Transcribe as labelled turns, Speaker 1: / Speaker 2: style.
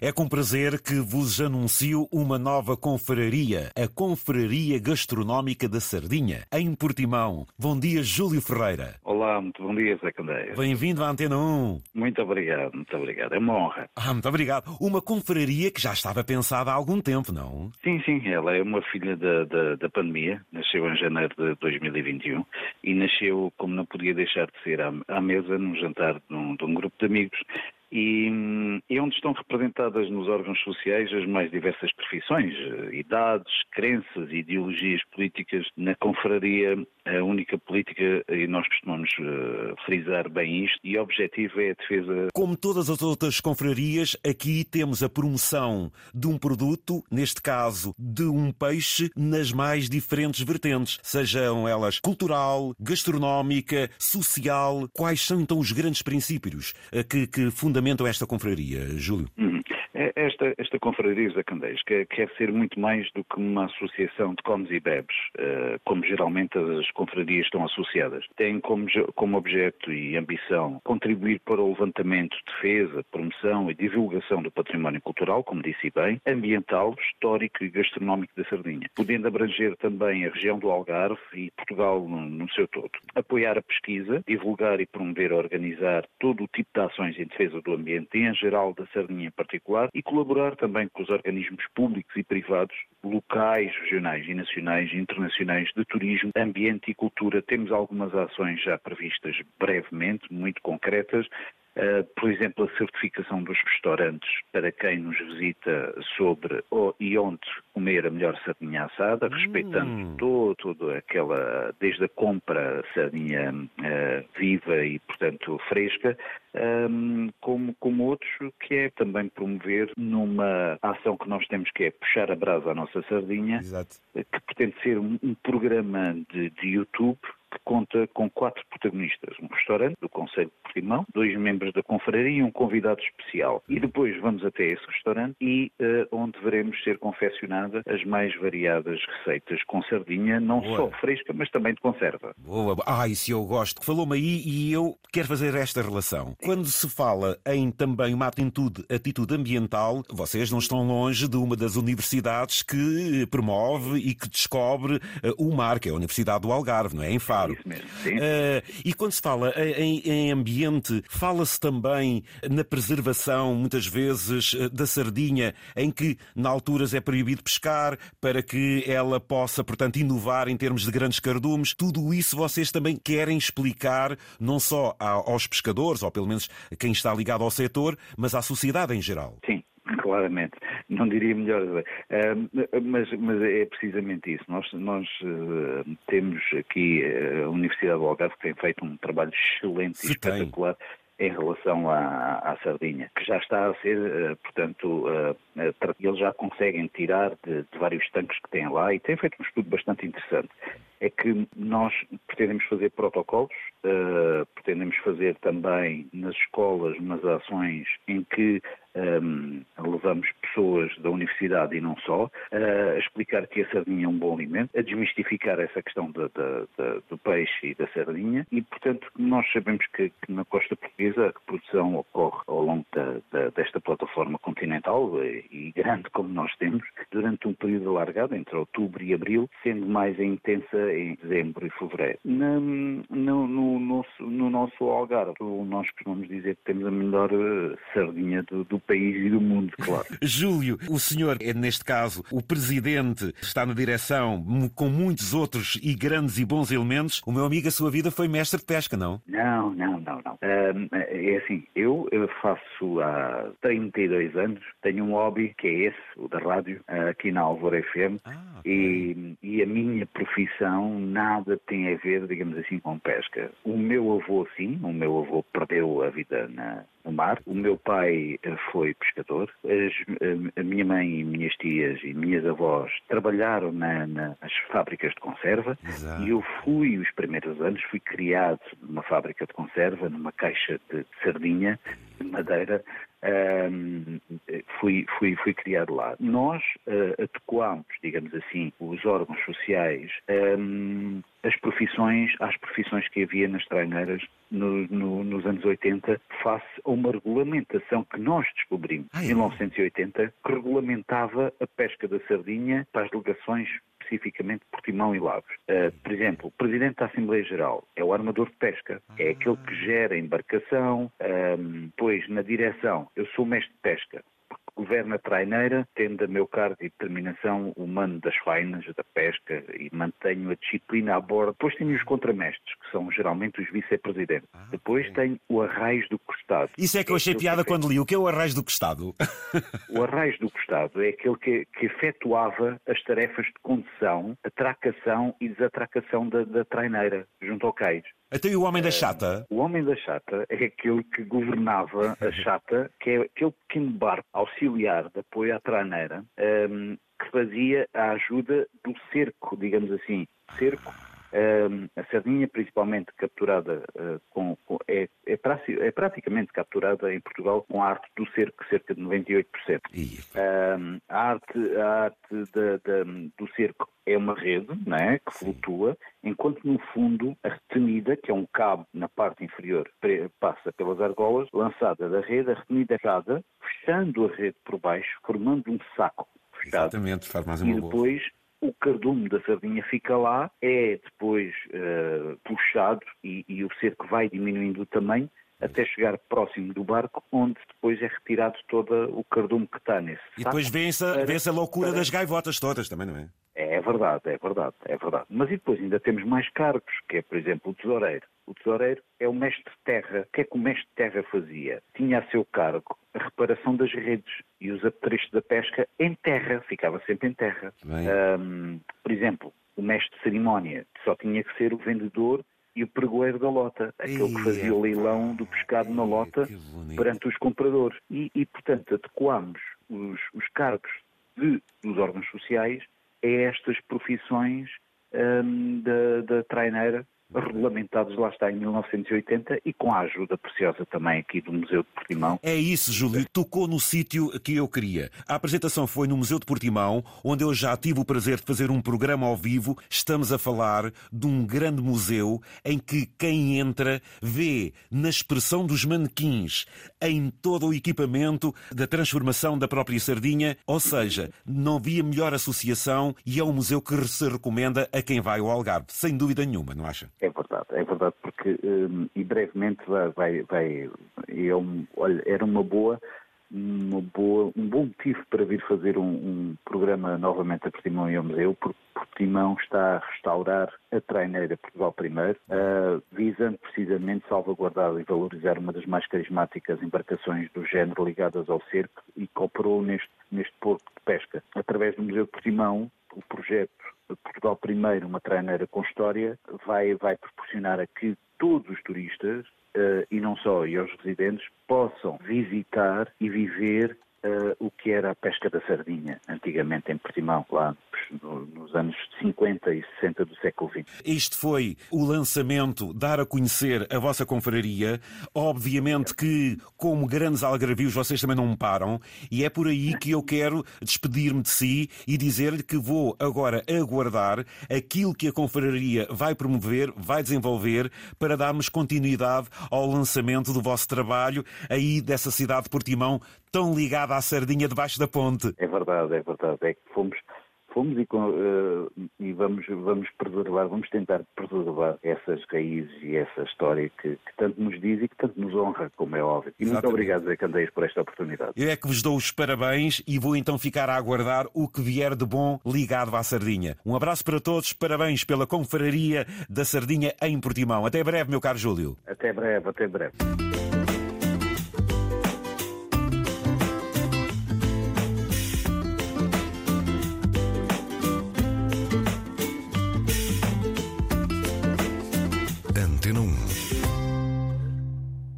Speaker 1: É com prazer que vos anuncio uma nova confraria, a Confraria Gastronómica da Sardinha, em Portimão. Bom dia, Júlio Ferreira.
Speaker 2: Olá, muito bom dia, Zé Candeias.
Speaker 1: Bem-vindo à Antena 1.
Speaker 2: Muito obrigado, muito obrigado. É uma honra.
Speaker 1: Ah, muito obrigado. Uma confraria que já estava pensada há algum tempo, não?
Speaker 2: Sim, sim. Ela é uma filha da, da, da pandemia. Nasceu em janeiro de 2021 e nasceu, como não podia deixar de ser, à, à mesa, num jantar de um, de um grupo de amigos e, e, onde estão representadas nos órgãos sociais as mais diversas profissões, eh, idades, crenças e ideologias políticas. Na confraria, a única política, e nós costumamos uh, frisar bem isto, e o objetivo é a defesa.
Speaker 1: Como todas as outras confrarias, aqui temos a promoção de um produto, neste caso de um peixe, nas mais diferentes vertentes, sejam elas cultural, gastronómica, social. Quais são então os grandes princípios uh, que, que fundamentam esta confraria, Júlio?
Speaker 2: Uhum. É, esta, esta confraria da Candeias quer, quer ser muito mais do que uma associação de comes e bebes, uh, como geralmente as confrarias estão associadas. Tem como, como objeto e ambição contribuir para o levantamento, defesa, promoção e divulgação do património cultural, como disse bem, ambiental, histórico e gastronómico da Sardinha, podendo abranger também a região do Algarve e Portugal no, no seu todo. Apoiar a pesquisa, divulgar e promover organizar todo o tipo de ações em defesa do ambiente em geral da Sardinha em particular e colaborar também com os organismos públicos e privados, locais, regionais e nacionais internacionais de turismo, ambiente e cultura. Temos algumas ações já previstas brevemente, muito concretas, Uh, por exemplo, a certificação dos restaurantes para quem nos visita sobre oh, e onde comer a melhor sardinha assada, hum. respeitando todo, todo aquela, desde a compra sardinha uh, viva e, portanto, fresca, um, como, como outros, que é também promover numa ação que nós temos que é puxar a brasa à nossa sardinha, Exato. que pretende ser um, um programa de, de YouTube conta com quatro protagonistas. Um restaurante do Conselho de Portimão, dois membros da confraria e um convidado especial. E depois vamos até esse restaurante e uh, onde veremos ser confeccionada as mais variadas receitas com sardinha, não Boa. só fresca, mas também de conserva.
Speaker 1: Boa. Ah, isso eu gosto. Falou-me aí e eu quero fazer esta relação. Quando se fala em também uma atitude, atitude ambiental, vocês não estão longe de uma das universidades que promove e que descobre uh, o mar, que é a Universidade do Algarve, não é? Em Faro claro.
Speaker 2: Isso mesmo, sim. Uh,
Speaker 1: e quando se fala em, em ambiente, fala-se também na preservação, muitas vezes, eh, da sardinha, em que, na alturas, é proibido pescar para que ela possa, portanto, inovar em termos de grandes cardumes. Tudo isso vocês também querem explicar, não só aos pescadores, ou pelo menos a quem está ligado ao setor, mas à sociedade em geral.
Speaker 2: Sim, claramente. Não diria melhor, uh, mas, mas, é precisamente isso. Nós, nós uh, temos aqui a Universidade do Algarve que tem feito um trabalho excelente Se e espetacular. Tem em relação à, à, sardinha, que já está a ser, portanto, eles já conseguem tirar de, de, vários tanques que têm lá e têm feito um estudo bastante interessante. É que nós pretendemos fazer protocolos, pretendemos fazer também nas escolas umas ações em que um, levamos pessoas da universidade e não só, a explicar que a sardinha é um bom alimento, a desmistificar essa questão do peixe e da sardinha e, portanto, nós sabemos que, que, na costa portuguesa a produção ocorre ao longo desta plataforma continental e, grande como nós temos, durante um período alargado, entre outubro e abril, sendo mais intensa em dezembro e fevereiro. No, no, no, nosso, no nosso Algarve, nós costumamos dizer que temos a melhor eh, sardinha do, do país e do mundo, claro.
Speaker 1: Júlio, o senhor é, neste caso, o presidente, está na direção com muitos outros e grandes e bons elementos. O meu amigo, a sua vida foi mestre de pesca, não?
Speaker 2: Não, não, não, não. é assim, eu, eu faço há 32 anos, tenho um hobby que é esse, o da rádio, aqui na Alvor FM, ah, okay. e, e a minha profissão nada tem a ver, digamos assim, com pesca. O meu avô, sim, o meu avô perdeu a vida na, no mar. O meu pai eh, foi pescador. As, eh, a minha mãe e minhas tias e minhas avós trabalharam na, nas fábricas de conserva Exato. e eu fui, os primeiros anos, fui criado numa fábrica de conserva, numa caixa de sardinha de madeira. Um, fui, fui, fui criado lá. Nós uh, adequámos, digamos assim, os órgãos sociais um, as profissões, às profissões que havia nas traineiras no, no, nos anos 80, face a uma regulamentação que nós descobrimos em 1980, que regulamentava a pesca da sardinha para as delegações especificamente Portimão e Lagos. Uh, por exemplo, o Presidente da Assembleia Geral é o armador de pesca, é aquele que gera a embarcação, um, pois na direção eu sou mestre de pesca, governa a traineira, tendo a meu cargo e determinação o mando das fainas, da pesca e mantenho a disciplina a bordo. Depois tenho os contramestres, que são geralmente os vice-presidentes. Ah, Depois okay. tenho o arraiz do costado.
Speaker 1: Isso é que eu achei é piada quando li. O que é o arraiz do costado?
Speaker 2: O arraiz do costado é aquele que, que efetuava as tarefas de condução, atracação e desatracação da, da traineira junto ao cais.
Speaker 1: Até o homem da chata?
Speaker 2: O homem da chata é aquele que governava a chata, que é aquele pequeno barco auxiliar de apoio à traneira, um, ehm, que fazia a ajuda do cerco, digamos assim. Cerco a sardinha, principalmente capturada uh, com, com é, é, é, praticamente capturada em Portugal com a arte do cerco, cerca de 98%. Uh, a arte, a arte da, da, do cerco é uma rede né, que flutua, enquanto no fundo a retenida, que é um cabo na parte inferior, passa pelas argolas, lançada da rede, a retenida é fechada, fechando a rede por baixo, formando um saco fechado.
Speaker 1: Exatamente, faz mais uma
Speaker 2: E depois boa o cardume da sardinha fica lá, é depois uh, puxado e, e, o cerco vai diminuindo o tamanho até chegar próximo do barco, onde depois é retirado todo o cardume que está nesse.
Speaker 1: E depois vê-se a, vê a loucura para... das gaivotas todas também, não é?
Speaker 2: É verdade, é verdade, é verdade. Mas e depois ainda temos mais cargos, que é, por exemplo, o tesoureiro. O tesoureiro é o mestre de terra. O que é que o mestre de terra fazia? Tinha a seu cargo a reparação das redes e os apetrechos da pesca em terra, ficava sempre em terra. Um, por exemplo, o mestre de cerimónia só tinha que ser o vendedor e o pregoeiro da lota, aquele que fazia o leilão do pescado na lota perante os compradores. E, e portanto, adequámos os, os cargos de, dos órgãos sociais a estas profissões um, da, da regulamentados lá está em 1980 e com a ajuda preciosa também aqui do Museu de Portimão.
Speaker 1: É isso, Júlio, tocou no sítio que eu queria. A apresentação foi no Museu de Portimão, onde eu já tive o prazer de fazer um programa ao vivo. Estamos a falar de um grande museu em que quem entra vê na expressão dos manequins, em todo o equipamento da transformação da própria sardinha, ou seja, não havia melhor associação e é um museu que se recomenda a quem vai ao Algarve, sem dúvida nenhuma, não acha?
Speaker 2: É verdade, é verdade, porque um, e brevemente vai, vai, vai é olha, era uma boa, uma boa, um bom motivo para vir fazer um, um programa novamente a Portimão e ao Museu, porque Portimão está a restaurar a traineira Portugal Primeiro, uh, visando precisamente salvaguardar e valorizar uma das mais carismáticas embarcações do género ligadas ao cerco e cooperou neste, neste porto de pesca. Através do Museu de Portimão, o projeto Portugal Primeiro, uma traineira com história, vai, vai proporcionar a que todos os turistas, uh, e não só, e os residentes, possam visitar e viver uh, o que era a pesca da sardinha, antigamente em Portimão, lá nos anos 50 e 60 do século XX.
Speaker 1: Este foi o lançamento, dar a conhecer a vossa confraria. Obviamente que, como grandes algarvios, vocês também não param, e é por aí que eu quero despedir-me de si e dizer-lhe que vou agora aguardar aquilo que a confraria vai promover, vai desenvolver, para darmos continuidade ao lançamento do vosso trabalho aí dessa cidade de Portimão tão ligada à sardinha debaixo da ponte.
Speaker 2: É verdade, é verdade. É que fomos fomos e, uh, e, vamos, vamos preservar, vamos tentar preservar essas raízes e essa história que, que, tanto nos diz e que tanto nos honra, como é óbvio. E Exatamente. muito obrigado, Zé Candeias, por esta oportunidade.
Speaker 1: Eu é que vos dou os parabéns e vou então ficar a aguardar o que vier de bom ligado à Sardinha. Um abraço para todos, parabéns pela confraria da Sardinha em Portimão. Até breve, meu caro Júlio.
Speaker 2: Até breve, até breve.